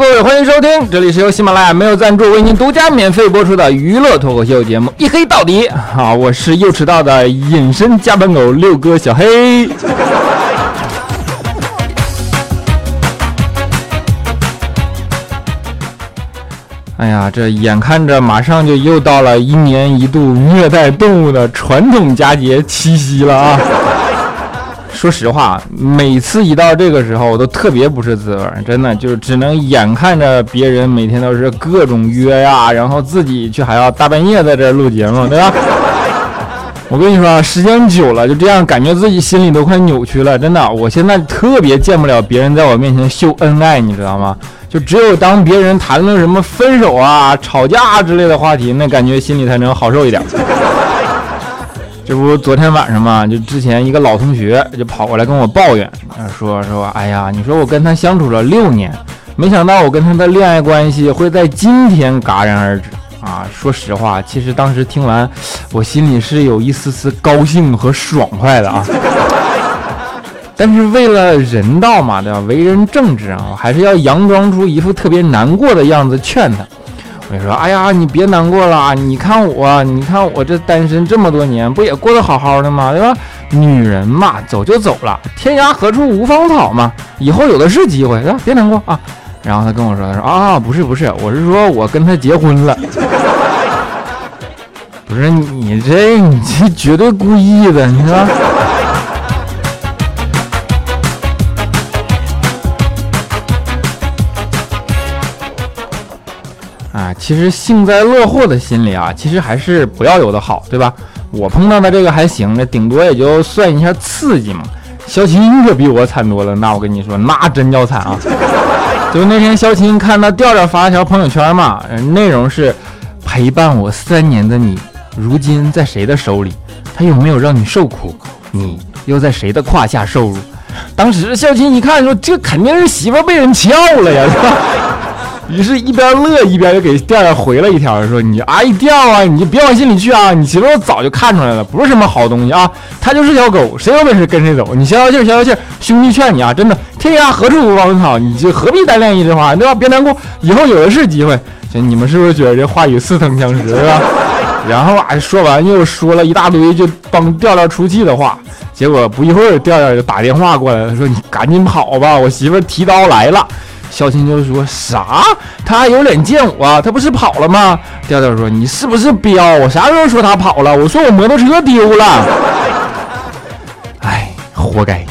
各位，欢迎收听，这里是由喜马拉雅没有赞助为您独家免费播出的娱乐脱口秀节目《一黑到底》。好，我是又迟到的隐身加班狗六哥小黑。哎呀，这眼看着马上就又到了一年一度虐待动物的传统佳节七夕了啊！说实话，每次一到这个时候，我都特别不是滋味，真的就只能眼看着别人每天都是各种约呀，然后自己却还要大半夜在这录节目，对吧？我跟你说，时间久了就这样，感觉自己心里都快扭曲了，真的。我现在特别见不了别人在我面前秀恩爱，你知道吗？就只有当别人谈论什么分手啊、吵架之类的话题，那感觉心里才能好受一点。这不昨天晚上嘛，就之前一个老同学就跑过来跟我抱怨，说说，哎呀，你说我跟他相处了六年，没想到我跟他的恋爱关系会在今天戛然而止啊！说实话，其实当时听完，我心里是有一丝丝高兴和爽快的啊。但是为了人道嘛，对吧？为人正直啊，我还是要佯装出一副特别难过的样子劝他。我说：“哎呀，你别难过了，你看我，你看我这单身这么多年，不也过得好好的吗？对吧？女人嘛，走就走了，天涯何处无芳草嘛，以后有的是机会，对吧？别难过啊。”然后他跟我说：“他说啊，不是不是，我是说我跟他结婚了。不是你这你这绝对故意的，你说。”，其实幸灾乐祸的心理啊，其实还是不要有的好，对吧？我碰到的这个还行，那顶多也就算一下刺激嘛。肖琴可比我惨多了，那我跟你说，那真叫惨啊！就那天肖琴看到调调发了条朋友圈嘛，内容是陪伴我三年的你，如今在谁的手里？他有没有让你受苦？你又在谁的胯下受辱？当时肖琴一看说，这肯定是媳妇被人撬了呀！是吧 于是，一边乐一边就给调调回了一条，说：“你哎调啊，你就别往心里去啊！你媳妇早就看出来了，不是什么好东西啊！他就是条狗，谁有本事跟谁走。你消消气，消消气。兄弟劝你啊，真的，天涯何处无芳草，你就何必单恋一枝花，对吧？别难过，以后有的是机会。行，你们是不是觉得这话语似曾相识，是吧？然后啊，说完又说了一大堆就帮调调出气的话，结果不一会儿，调调就打电话过来了，说：你赶紧跑吧，我媳妇提刀来了。”肖青就说啥？他还有脸见我？他不是跑了吗？调调说：“你是不是彪？我啥时候说他跑了？我说我摩托车丢了。”哎，活该！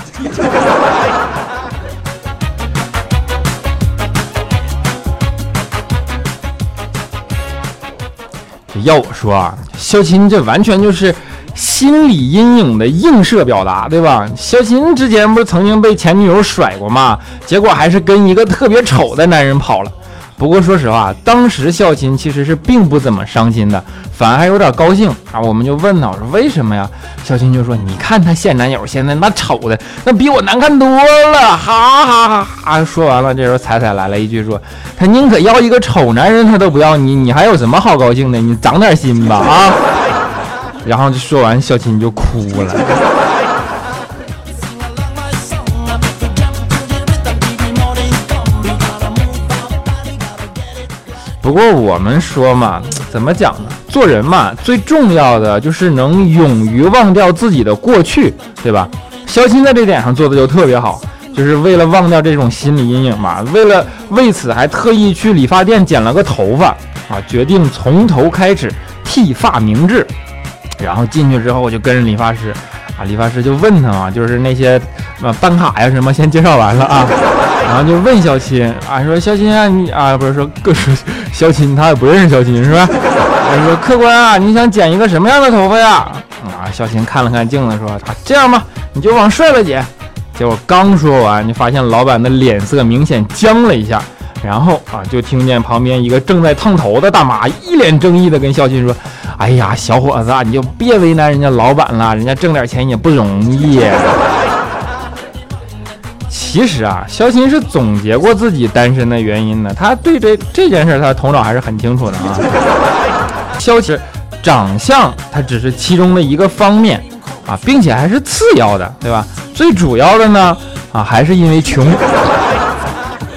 要我说啊，肖琴这完全就是。心理阴影的映射表达，对吧？肖琴之前不是曾经被前女友甩过吗？结果还是跟一个特别丑的男人跑了。不过说实话，当时肖琴其实是并不怎么伤心的，反而还有点高兴啊。我们就问他，我说为什么呀？肖琴就说：“你看他现男友现在那丑的，那比我难看多了。”哈哈哈哈！说完了，这时候彩彩来了一句说：“他宁可要一个丑男人，他都不要你，你还有什么好高兴的？你长点心吧啊！”然后就说完，小琴就哭了。不过我们说嘛，怎么讲呢？做人嘛，最重要的就是能勇于忘掉自己的过去，对吧？肖钦在这点上做的就特别好，就是为了忘掉这种心理阴影嘛，为了为此还特意去理发店剪了个头发啊，决定从头开始剃发明志。然后进去之后，我就跟着理发师，啊，理发师就问他嘛，就是那些呃办卡呀什么，先介绍完了啊，然后就问肖钦啊，说肖钦啊，你啊不是说各 说肖钦，他也不认识肖钦是吧？他 说客官啊，你想剪一个什么样的头发呀？啊，肖钦看了看镜子说啊，这样吧，你就往帅了剪。结果刚说完，就发现老板的脸色明显僵了一下。然后啊，就听见旁边一个正在烫头的大妈一脸正义的跟肖钦说：“哎呀，小伙子，你就别为难人家老板了，人家挣点钱也不容易。”其实啊，肖钦是总结过自己单身的原因的，他对这这件事他的头脑还是很清楚的啊。肖钦长相他只是其中的一个方面啊，并且还是次要的，对吧？最主要的呢啊，还是因为穷。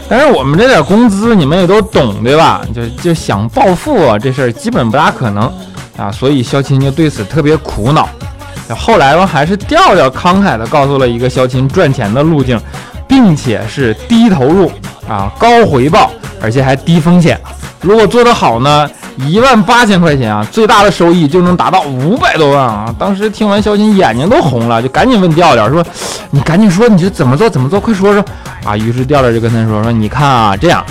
但是我们这点工资你们也都懂对吧？就就想暴富啊，这事儿基本不大可能啊，所以肖钦就对此特别苦恼。后来吧，还是调调慷慨地告诉了一个肖钦赚钱的路径，并且是低投入啊，高回报，而且还低风险。如果做得好呢，一万八千块钱啊，最大的收益就能达到五百多万啊！当时听完肖钦眼睛都红了，就赶紧问调调说：“你赶紧说，你这怎么做？怎么做？快说说！”啊，于是调调就跟他说：“说你看啊，这样，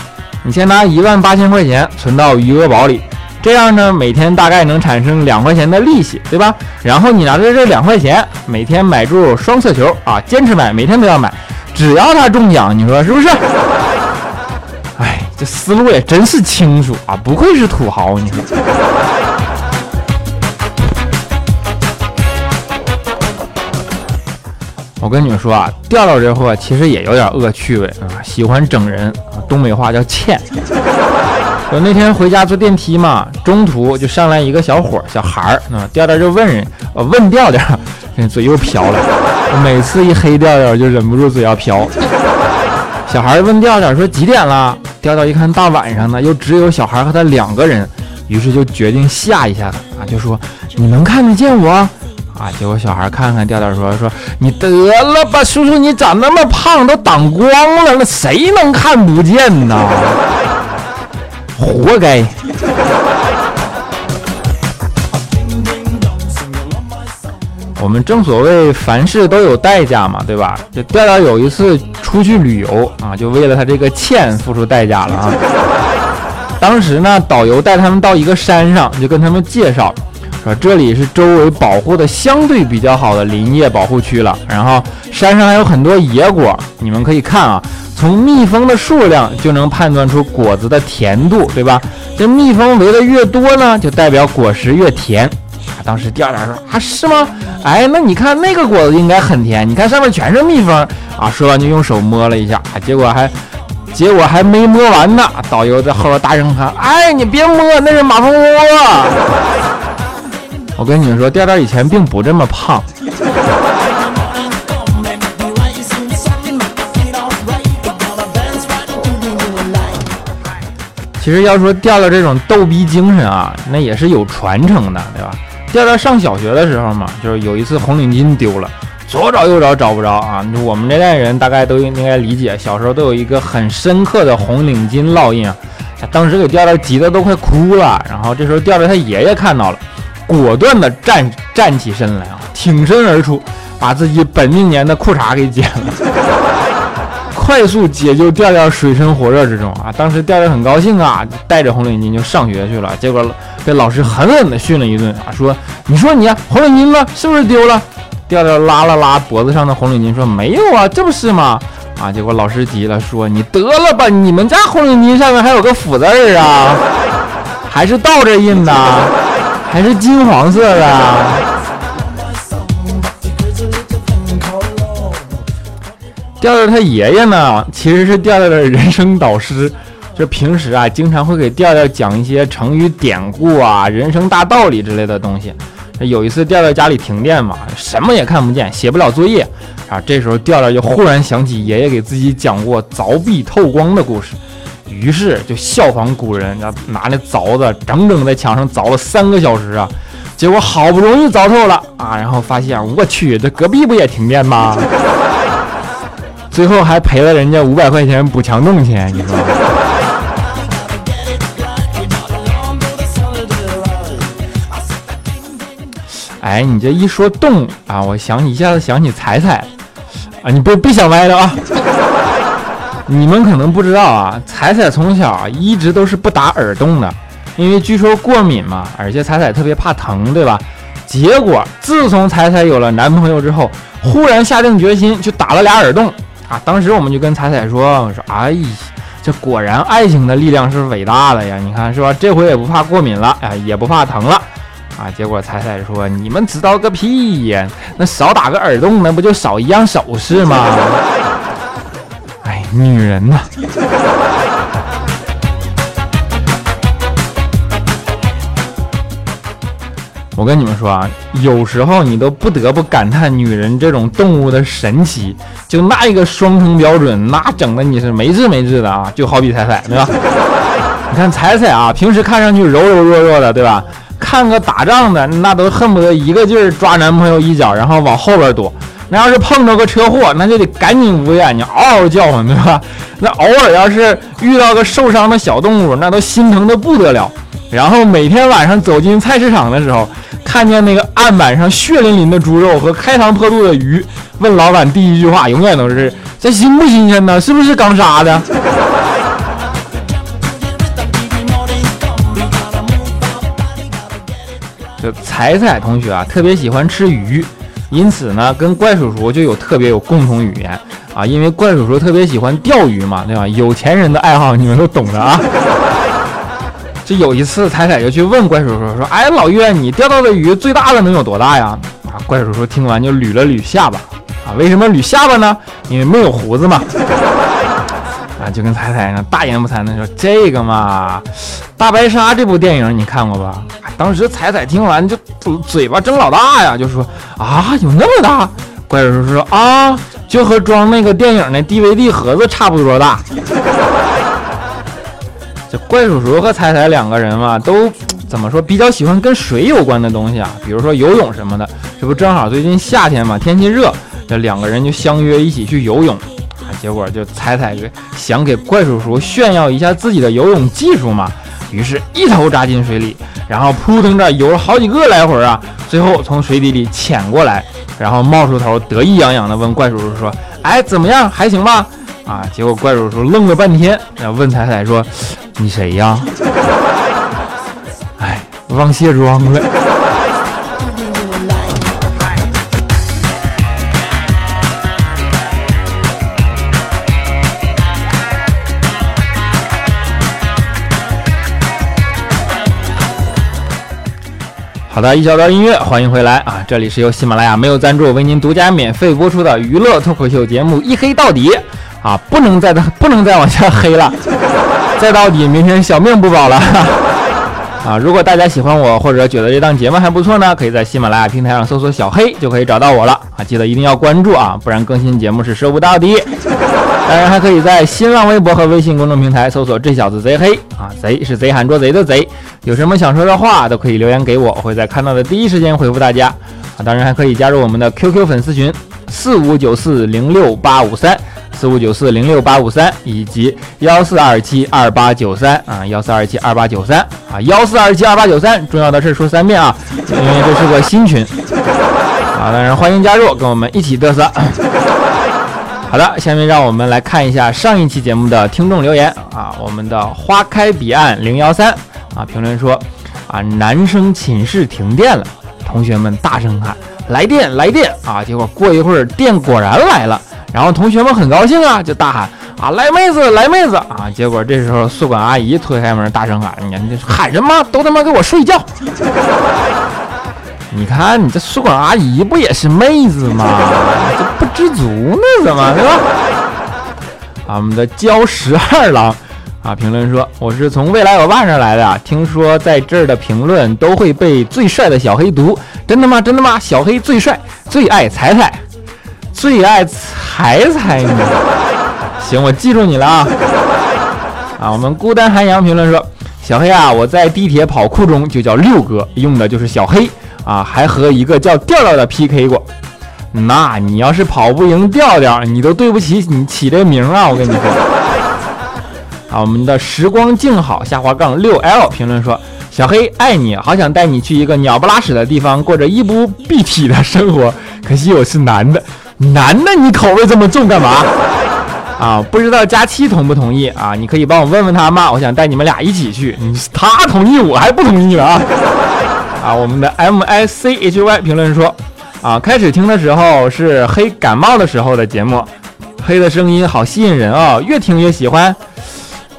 你先拿一万八千块钱存到余额宝里，这样呢，每天大概能产生两块钱的利息，对吧？然后你拿着这两块钱，每天买注双色球啊，坚持买，每天都要买，只要他中奖，你说是不是？哎，这思路也真是清楚啊，不愧是土豪，你说。”我跟你们说啊，调调这货其实也有点恶趣味啊，喜欢整人啊，东北话叫欠。我那天回家坐电梯嘛，中途就上来一个小伙小孩儿啊，调调就问人，呃，问调调，嘴又瓢了。每次一黑调调就忍不住嘴要瓢。小孩问调调说几点了？调调一看大晚上的，又只有小孩和他两个人，于是就决定吓一下他啊，就说你能看得见我？啊！结果小孩看看调调说：“说你得了吧，叔叔，你长那么胖，都挡光了，那谁能看不见呢？活该！”我们正所谓凡事都有代价嘛，对吧？就调调有一次出去旅游啊，就为了他这个欠付出代价了啊。当时呢，导游带他们到一个山上，就跟他们介绍。说这里是周围保护的相对比较好的林业保护区了，然后山上还有很多野果，你们可以看啊，从蜜蜂的数量就能判断出果子的甜度，对吧？这蜜蜂围的越多呢，就代表果实越甜。当时调调说啊，是吗？哎，那你看那个果子应该很甜，你看上面全是蜜蜂啊。说完就用手摸了一下，结果还结果还没摸完呢，导游在后边大声喊：“哎，你别摸，那是马蜂窝。”我跟你们说，调调以前并不这么胖。其实要说调调这种逗逼精神啊，那也是有传承的，对吧？调调上小学的时候嘛，就是有一次红领巾丢了，左找右找找不着啊。我们这代人大概都应该理解，小时候都有一个很深刻的红领巾烙印啊。当时给调调急得都快哭了，然后这时候调调他爷爷看到了。果断的站站起身来啊，挺身而出，把自己本命年的裤衩给剪了，快速解救调调水深火热之中啊！当时调调很高兴啊，带着红领巾就上学去了。结果被老师狠狠地训了一顿啊，说：“你说你红领巾呢，是不是丢了？”调调拉了拉脖子上的红领巾，说：“没有啊，这不是吗？”啊！结果老师急了，说：“你得了吧，你们家红领巾上面还有个福字儿啊，还是倒着印的。”还是金黄色的。调调他爷爷呢，其实是调调的人生导师，就平时啊，经常会给调调讲一些成语典故啊、人生大道理之类的东西。有一次调调家里停电嘛，什么也看不见，写不了作业啊。这时候调调就忽然想起爷爷给自己讲过凿壁透光的故事。于是就效仿古人，拿那凿子整整在墙上凿了三个小时啊，结果好不容易凿透了啊，然后发现我去，这隔壁不也停电吗？最后还赔了人家五百块钱补墙洞钱，你说？哎，你这一说洞啊，我想一下子想起彩彩啊，你别别想歪了啊。你们可能不知道啊，彩彩从小一直都是不打耳洞的，因为据说过敏嘛，而且彩彩特别怕疼，对吧？结果自从彩彩有了男朋友之后，忽然下定决心去打了俩耳洞啊！当时我们就跟彩彩说：“我说，哎，这果然爱情的力量是伟大的呀！你看是吧？这回也不怕过敏了，哎，也不怕疼了啊！”结果彩彩说：“你们知道个屁呀！那少打个耳洞，那不就少一样首饰吗？” 哎女人呐，我跟你们说啊，有时候你都不得不感叹女人这种动物的神奇。就那一个双重标准，那整的你是没治没治的啊！就好比彩彩，对吧？你看彩彩啊，平时看上去柔柔弱弱的，对吧？看个打仗的，那都恨不得一个劲儿抓男朋友一脚，然后往后边躲。那要是碰着个车祸，那就得赶紧捂眼睛，嗷嗷叫唤，对吧？那偶尔要是遇到个受伤的小动物，那都心疼的不得了。然后每天晚上走进菜市场的时候，看见那个案板上血淋淋的猪肉和开膛破肚的鱼，问老板第一句话永远都是：这新不新鲜呢？是不是刚杀的？就彩彩同学啊，特别喜欢吃鱼，因此呢，跟怪叔叔就有特别有共同语言啊。因为怪叔叔特别喜欢钓鱼嘛，对吧？有钱人的爱好你们都懂的啊。就有一次，彩彩就去问怪叔叔说：“哎，老岳，你钓到的鱼最大的能有多大呀？”啊，怪叔叔听完就捋了捋下巴啊，为什么捋下巴呢？因为没有胡子嘛。啊，就跟彩彩呢大言不惭的说：“这个嘛，大白鲨这部电影你看过吧？”当时彩彩听完就嘴巴睁老大呀，就说：“啊，有那么大？”怪叔叔说：“啊，就和装那个电影的 DVD 盒子差不多大。”这怪叔叔和彩彩两个人嘛，都怎么说比较喜欢跟水有关的东西啊？比如说游泳什么的。这不正好最近夏天嘛，天气热，这两个人就相约一起去游泳。结果就彩彩想给怪叔叔炫耀一下自己的游泳技术嘛，于是一头扎进水里，然后扑腾着游了好几个来回啊，最后从水底里潜过来，然后冒出头得意洋洋地问怪叔叔说：“哎，怎么样？还行吧？”啊，结果怪叔叔愣了半天，然后问彩彩说：“你谁呀？”哎，忘卸妆了。好的，一小段音乐，欢迎回来啊！这里是由喜马拉雅没有赞助为您独家免费播出的娱乐脱口秀节目《一黑到底》啊，不能再的不能再往下黑了，再到底明天小命不保了啊！如果大家喜欢我或者觉得这档节目还不错呢，可以在喜马拉雅平台上搜索“小黑”就可以找到我了啊！记得一定要关注啊，不然更新节目是收不到的。当然还可以在新浪微博和微信公众平台搜索“这小子贼黑”啊，贼是贼喊捉贼的贼。有什么想说的话都可以留言给我，我会在看到的第一时间回复大家啊。当然还可以加入我们的 QQ 粉丝群四五九四零六八五三四五九四零六八五三以及幺四二七二八九三啊幺四二七二八九三啊幺四二七二八九三。重要的事说三遍啊，因为这是个新群啊。当然欢迎加入，跟我们一起嘚瑟。好的，下面让我们来看一下上一期节目的听众留言啊。我们的花开彼岸零幺三啊评论说啊，男生寝室停电了，同学们大声喊来电来电啊。结果过一会儿电果然来了，然后同学们很高兴啊，就大喊啊来妹子来妹子啊。结果这时候宿管阿姨推开门大声喊，你这喊什么？都他妈给我睡觉！你看你这宿管阿姨不也是妹子吗？这不知足呢，怎么对吧？啊，我们的焦十二郎啊，评论说我是从未来欧巴上来的，听说在这儿的评论都会被最帅的小黑读，真的吗？真的吗？小黑最帅，最爱彩彩，最爱踩踩你。行，我记住你了啊。啊，我们孤单寒阳评论说，小黑啊，我在地铁跑酷中就叫六哥，用的就是小黑。啊，还和一个叫调调的 PK 过，那你要是跑不赢调调，你都对不起你起这名啊！我跟你说。啊，我们的时光静好下滑杠六 L 评论说：小黑爱你，好想带你去一个鸟不拉屎的地方，过着衣不蔽体的生活。可惜我是男的，男的你口味这么重干嘛？啊，不知道佳期同不同意啊？你可以帮我问问他吗？我想带你们俩一起去，他同意我还不同意了啊？啊，我们的 M I C H Y 评论说，啊，开始听的时候是黑感冒的时候的节目，黑的声音好吸引人啊，越听越喜欢。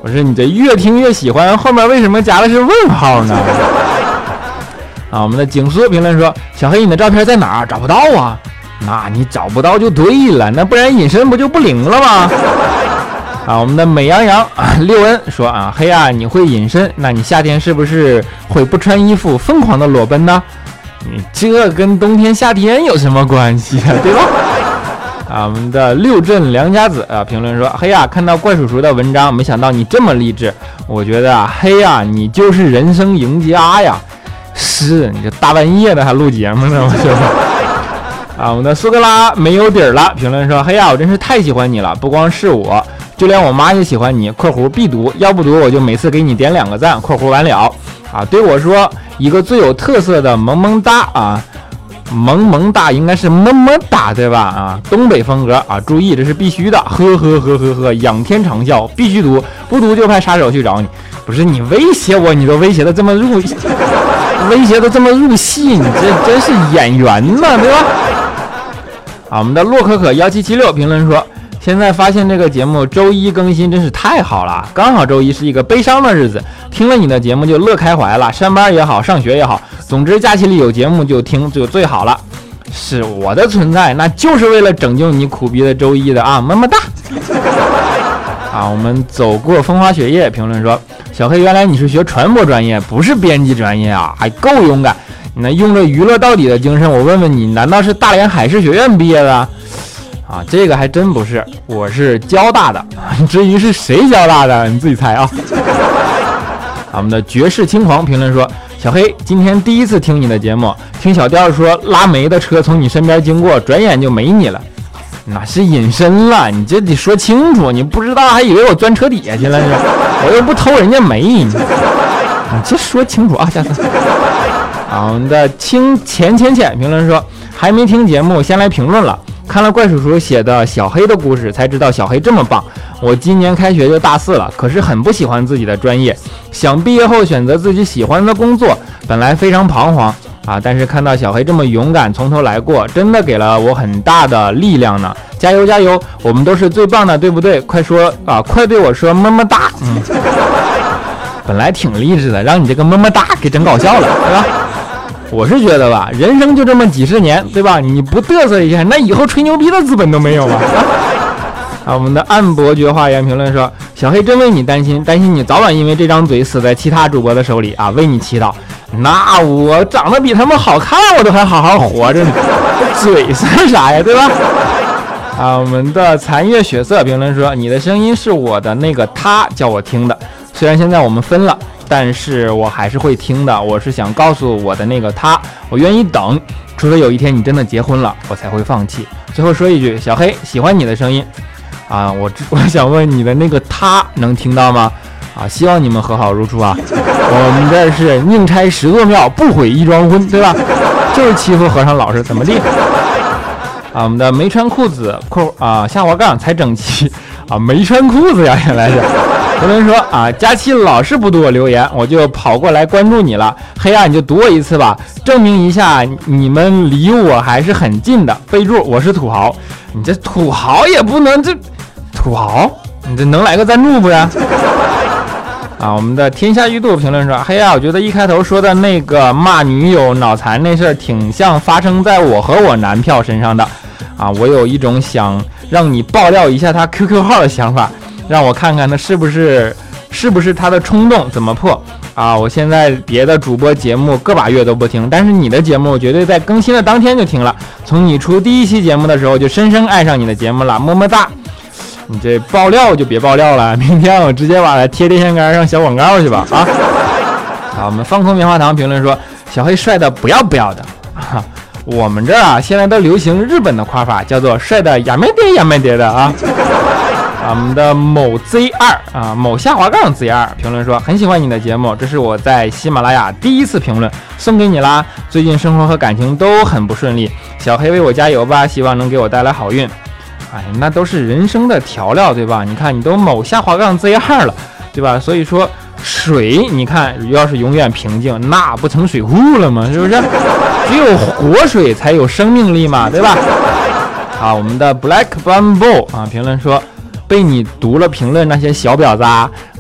我说你这越听越喜欢，后面为什么加的是问号呢？啊，我们的景苏评论说，小黑你的照片在哪儿？找不到啊？那你找不到就对了，那不然隐身不就不灵了吗？啊，我们的美羊羊啊，六恩说啊，黑啊，你会隐身，那你夏天是不是会不穿衣服疯狂的裸奔呢？你这跟冬天夏天有什么关系啊？对吧？啊，我们的六镇良家子啊，评论说：黑呀，看到怪叔叔的文章，没想到你这么励志。我觉得啊，黑呀，你就是人生赢家呀。是你这大半夜的还录节目呢，我觉得。啊，我们的苏格拉没有底儿了，评论说：嘿呀，我真是太喜欢你了，不光是我，就连我妈也喜欢你。括弧必读，要不读我就每次给你点两个赞。括弧完了。啊，对我说一个最有特色的萌萌哒啊。萌萌哒应该是么么哒对吧？啊，东北风格啊，注意这是必须的，呵呵呵呵呵，仰天长啸，必须读，不读就派杀手去找你。不是你威胁我，你都威胁的这么入，威胁的这么入戏，你这真是演员嘛，对吧？啊，我们的洛可可幺七七六评论说。现在发现这个节目周一更新真是太好了，刚好周一是一个悲伤的日子，听了你的节目就乐开怀了，上班也好，上学也好，总之假期里有节目就听就最好了。是我的存在，那就是为了拯救你苦逼的周一的啊，么么哒。啊，我们走过风花雪月评论说，小黑原来你是学传播专业，不是编辑专业啊，还够勇敢。那用着娱乐到底的精神，我问问你，难道是大连海事学院毕业的？啊，这个还真不是，我是交大的。至于是谁交大的，你自己猜 啊。我们的绝世轻狂评论说：“小黑，今天第一次听你的节目，听小调说拉煤的车从你身边经过，转眼就没你了，那是隐身了。你这得说清楚，你不知道还以为我钻车底下去了呢。我又不偷人家煤，你这说清楚啊，下次。”我们的清浅浅浅评论说：“还没听节目，先来评论了。”看了怪叔叔写的小黑的故事，才知道小黑这么棒。我今年开学就大四了，可是很不喜欢自己的专业，想毕业后选择自己喜欢的工作。本来非常彷徨啊，但是看到小黑这么勇敢，从头来过，真的给了我很大的力量呢。加油加油，我们都是最棒的，对不对？快说啊，快对我说么么哒。嗯，本来挺励志的，让你这个么么哒给整搞笑了，对吧？我是觉得吧，人生就这么几十年，对吧？你不嘚瑟一下，那以后吹牛逼的资本都没有了。啊，我们的暗伯爵花园评论说：“小黑真为你担心，担心你早晚因为这张嘴死在其他主播的手里啊，为你祈祷。那我长得比他们好看，我都还好好活着呢，嘴算啥呀，对吧？”啊，我们的残月血色评论说：“你的声音是我的那个他叫我听的，虽然现在我们分了。”但是我还是会听的。我是想告诉我的那个他，我愿意等，除非有一天你真的结婚了，我才会放弃。最后说一句，小黑喜欢你的声音啊！我 我想问你的那个他能听到吗？啊，希望你们和好如初啊！我们这是宁拆十座庙，不毁一桩婚，对吧？就是欺负和尚老实，怎么地？啊，我们的没穿裤子裤啊下滑杠才整齐啊，没穿裤子呀，原来是。有人说啊，佳期老是不读我留言，我就跑过来关注你了。黑暗，你就读我一次吧，证明一下你们离我还是很近的。备注：我是土豪。你这土豪也不能这土豪，你这能来个赞助不呀？啊，我们的天下玉度评论说：黑暗，我觉得一开头说的那个骂女友脑残那事儿，挺像发生在我和我男票身上的。啊，我有一种想让你爆料一下他 QQ 号的想法。让我看看他是不是是不是他的冲动怎么破啊！我现在别的主播节目个把月都不听，但是你的节目我绝对在更新的当天就听了。从你出第一期节目的时候就深深爱上你的节目了，么么哒！你这爆料就别爆料了，明天我直接把它贴电线杆上小广告去吧啊！好，我们放空棉花糖评论说小黑帅的不要不要的啊！我们这儿啊现在都流行日本的夸法，叫做帅的呀没爹呀没爹的啊！啊我们的某 Z 二啊，某下滑杠 Z 二评论说很喜欢你的节目，这是我在喜马拉雅第一次评论，送给你啦。最近生活和感情都很不顺利，小黑为我加油吧，希望能给我带来好运。哎，那都是人生的调料，对吧？你看你都某下滑杠 Z 二了，对吧？所以说水，你看要是永远平静，那不成水库了吗？是不是？只有活水才有生命力嘛，对吧？好，我们的 Black Bamboo 啊，评论说。被你读了评论，那些小婊子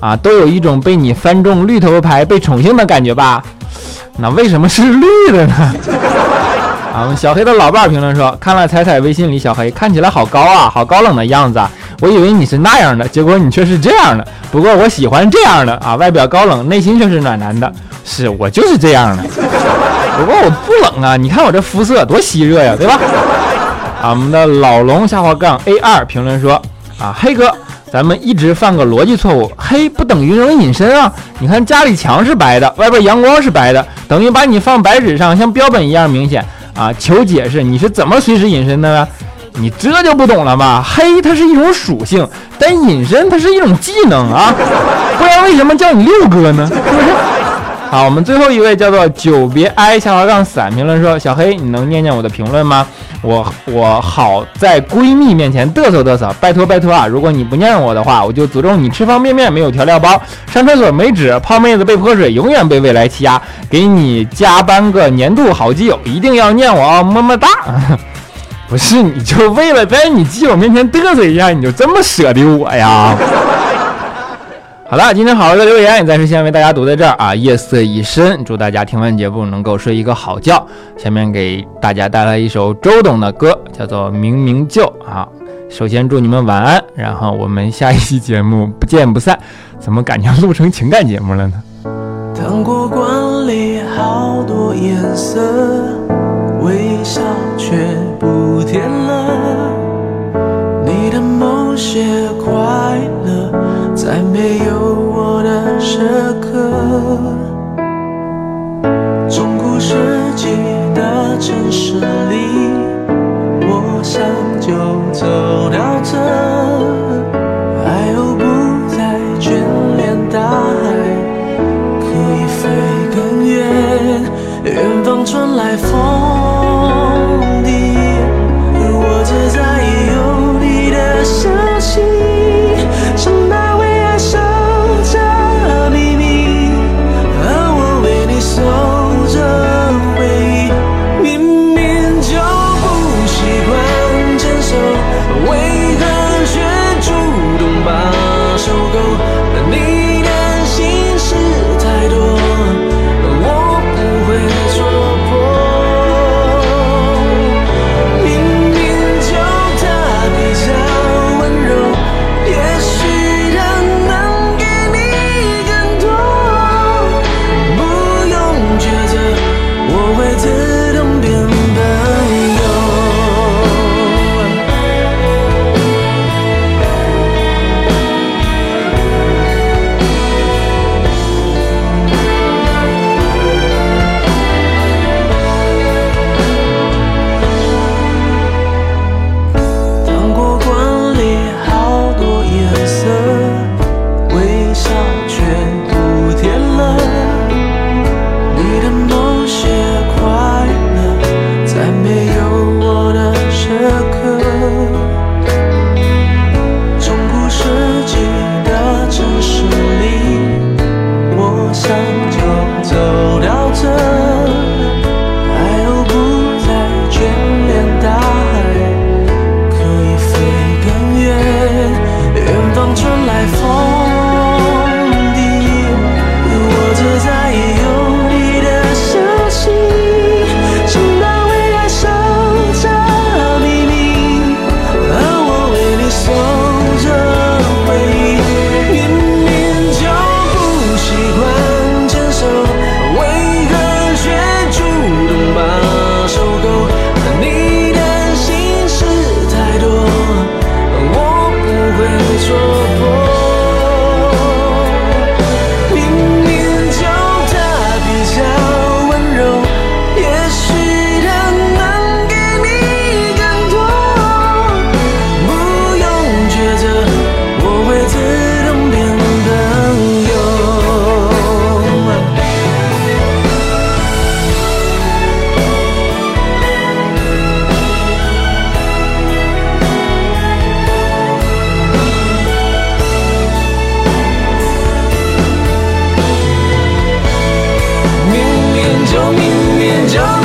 啊，都有一种被你翻中绿头牌、被宠幸的感觉吧？那为什么是绿的呢？啊，小黑的老伴评论说，看了彩彩微信里小黑看起来好高啊，好高冷的样子啊，我以为你是那样的，结果你却是这样的。不过我喜欢这样的啊，外表高冷，内心却是暖男的。是我就是这样的。不过我不冷啊，你看我这肤色多吸热呀，对吧？啊，我们的老龙下滑杠 A 二评论说啊，黑哥，咱们一直犯个逻辑错误，黑不等于能隐身啊？你看家里墙是白的，外边阳光是白的，等于把你放白纸上，像标本一样明显啊！求解释，你是怎么随时隐身的呢？你这就不懂了吧？黑它是一种属性，但隐身它是一种技能啊！不然为什么叫你六哥呢？是不是？好，我们最后一位叫做久别哀下滑杠伞评论说：小黑，你能念念我的评论吗？我我好在闺蜜面前嘚瑟嘚瑟，拜托拜托啊！如果你不念我的话，我就诅咒你吃方便面没有调料包，上厕所没纸，泡妹子被泼水，永远被未来欺压，给你加班个年度好基友，一定要念我啊！么么哒。不是，你就为了在你基友面前嘚瑟一下，你就这么舍得我呀？好了，今天好的留言也暂时先为大家读在这儿啊。夜色已深，祝大家听完节目能够睡一个好觉。下面给大家带来一首周董的歌，叫做《明明就》啊。首先祝你们晚安，然后我们下一期节目不见不散。怎么感觉录成情感节目了呢？糖果罐里好多颜色，微笑却不甜了。你的某些快乐，在没有我的时刻中古世纪的城市里我想就走到这海鸥不再眷恋大海可以飞更远。远方传来风就明年就。